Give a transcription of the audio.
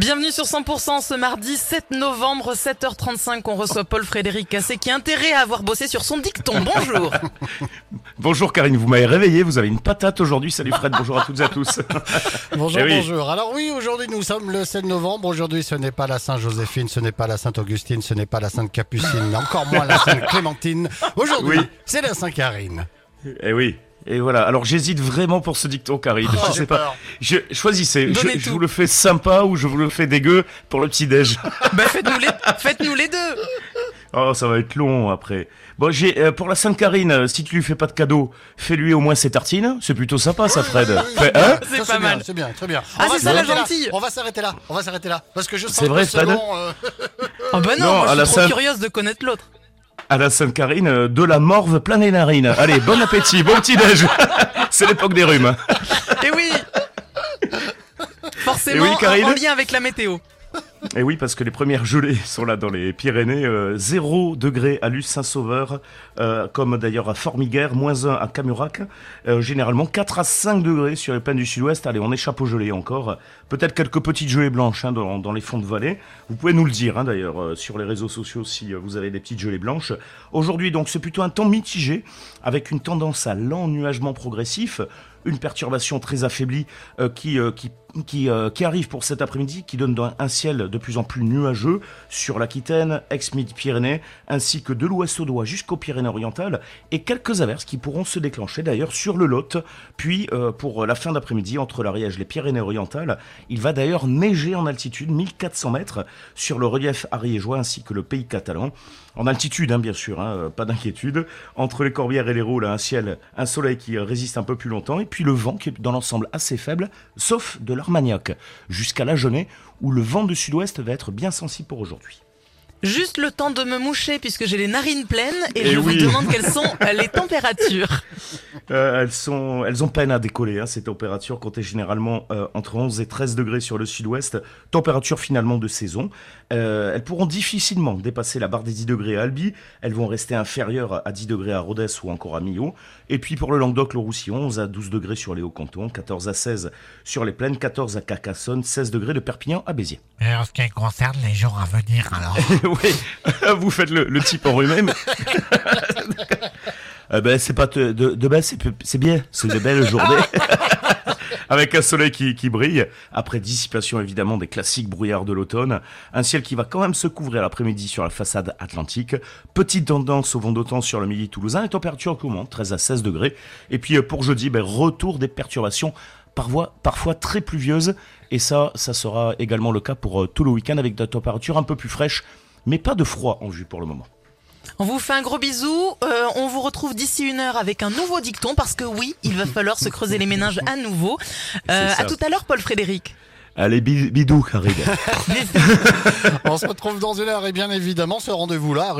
Bienvenue sur 100% ce mardi 7 novembre 7h35 on reçoit Paul Frédéric Cassé qui a intérêt à avoir bossé sur son dicton. Bonjour. Bonjour Karine, vous m'avez réveillé, vous avez une patate aujourd'hui. Salut Fred, bonjour à toutes et à tous. Bonjour, Eh oui. bonjour. Alors oui, aujourd'hui nous sommes le 7 novembre. Aujourd'hui ce n'est pas la Sainte-Joséphine, ce n'est pas la Sainte-Augustine, ce n'est pas la Sainte-Capucine, encore moins la Sainte-Clémentine. Aujourd'hui, Oui. c'est la Sainte-Carine. Eh oui. Et voilà. Alors j'hésite vraiment pour ce dicton Karine. Oh, je sais pas. Je choisissez. Je, vous le fais sympa ou je vous le fais dégueu pour le petit déj. bah faites-nous les, faites-nous les deux. Oh, ça va être long après. Bon, j'ai euh, pour la Sainte Karine, euh, si tu lui fais pas de cadeau, fais-lui au moins ses tartines. C'est plutôt sympa, ça, Fred. Fais- hein C'est Ça, pas bien, mal. C'est bien, très bien. Ah, c'est ça, la là. gentille. On va s'arrêter là. On va s'arrêter là. Parce que je sens C'est vrai, que Fred selon, euh, Oh bah non, Non, moi, à je la suis trop Sainte- curieuse de connaître l'autre. À la Sainte Karine, euh, de la morve plein les narines. Allez, bon appétit, bon petit déj. C'est l'époque des rhumes. Et oui. Forcément oui, Karine. en lien avec la météo. Et oui, parce que les premières gelées sont là dans les Pyrénées. Euh, 0 degré à Luce Saint-Sauveur, euh, comme d'ailleurs à Formiguère, moins 1 à Camurac. Euh, généralement 4 à 5 degrés sur les plaines du sud-ouest. Allez, on échappe aux gelées encore. Peut-être quelques petites gelées blanches hein, dans, dans les fonds de vallée. Vous pouvez nous le dire hein, d'ailleurs euh, sur les réseaux sociaux si euh, vous avez des petites gelées blanches. Aujourd'hui, donc, c'est plutôt un temps mitigé avec une tendance à l'ennuagement progressif une perturbation très affaiblie euh, qui, euh, qui, qui, euh, qui arrive pour cet après-midi, qui donne un- ciel de plus en plus nuageux sur l'Aquitaine, ex-Midi-Pyrénées, ainsi que de l'ouest au doigt jusqu'aux Pyrénées-Orientales, et quelques averses qui pourront se déclencher d'ailleurs sur le Lot. Puis pour la fin d'après-midi, entre l'Ariège et les Pyrénées-Orientales, il va d'ailleurs neiger en altitude, 1400 mètres, sur le relief ariégeois ainsi que le pays catalan. En altitude, hein, bien sûr, hein, pas d'inquiétude. Entre les Corbières et les Rôles, un ciel, un soleil qui résiste un peu plus longtemps, puis le vent qui est dans l'ensemble assez faible, sauf de l'Armagnac, jusqu'à la Genée, où le vent de sud-ouest va être bien sensible pour aujourd'hui. Juste le temps de me moucher puisque j'ai les narines pleines et, Eh je oui. vous demande quelles sont les températures. Euh, elles, sont, elles ont peine à décoller, hein, ces températures comptées généralement euh, entre 11 et 13 degrés sur le sud-ouest, température finalement de saison. Euh, elles pourront difficilement dépasser la barre des 10 degrés à Albi, elles vont rester inférieures à 10 degrés à Rodez ou encore à Millau. Et puis pour le Languedoc, le Roussillon, 11 à 12 degrés sur les Hauts-Cantons, 14 à 16 sur les plaines, 14 à Carcassonne, 16 degrés de Perpignan à Béziers. Et en ce qui concerne les jours à venir, alors. oui, vous faites le, le type enrhumé, mais... Eh ben, c'est pas de, de, de c'est bien, c'est de belles journées. Avec un soleil qui, qui brille, après dissipation évidemment des classiques brouillards de l'automne, un ciel qui va quand même se couvrir l'après-midi sur la façade atlantique, petite tendance au vent d'automne sur le midi toulousain, et température qui augmente, 13 à 16 degrés, et puis euh, pour jeudi, ben, retour des perturbations parfois, parfois très pluvieuses, et ça, ça sera également le cas pour euh, tout le week-end avec des températures un peu plus fraîches, mais pas de froid en vue pour le moment. On vous fait un gros bisou. Euh, on vous retrouve d'ici une heure avec un nouveau dicton parce que oui, il va falloir se creuser les méninges à nouveau. Euh, à tout à l'heure, Paul Frédéric. Allez, bi- bidou, Karine. on se retrouve dans une heure et bien évidemment ce rendez-vous-là.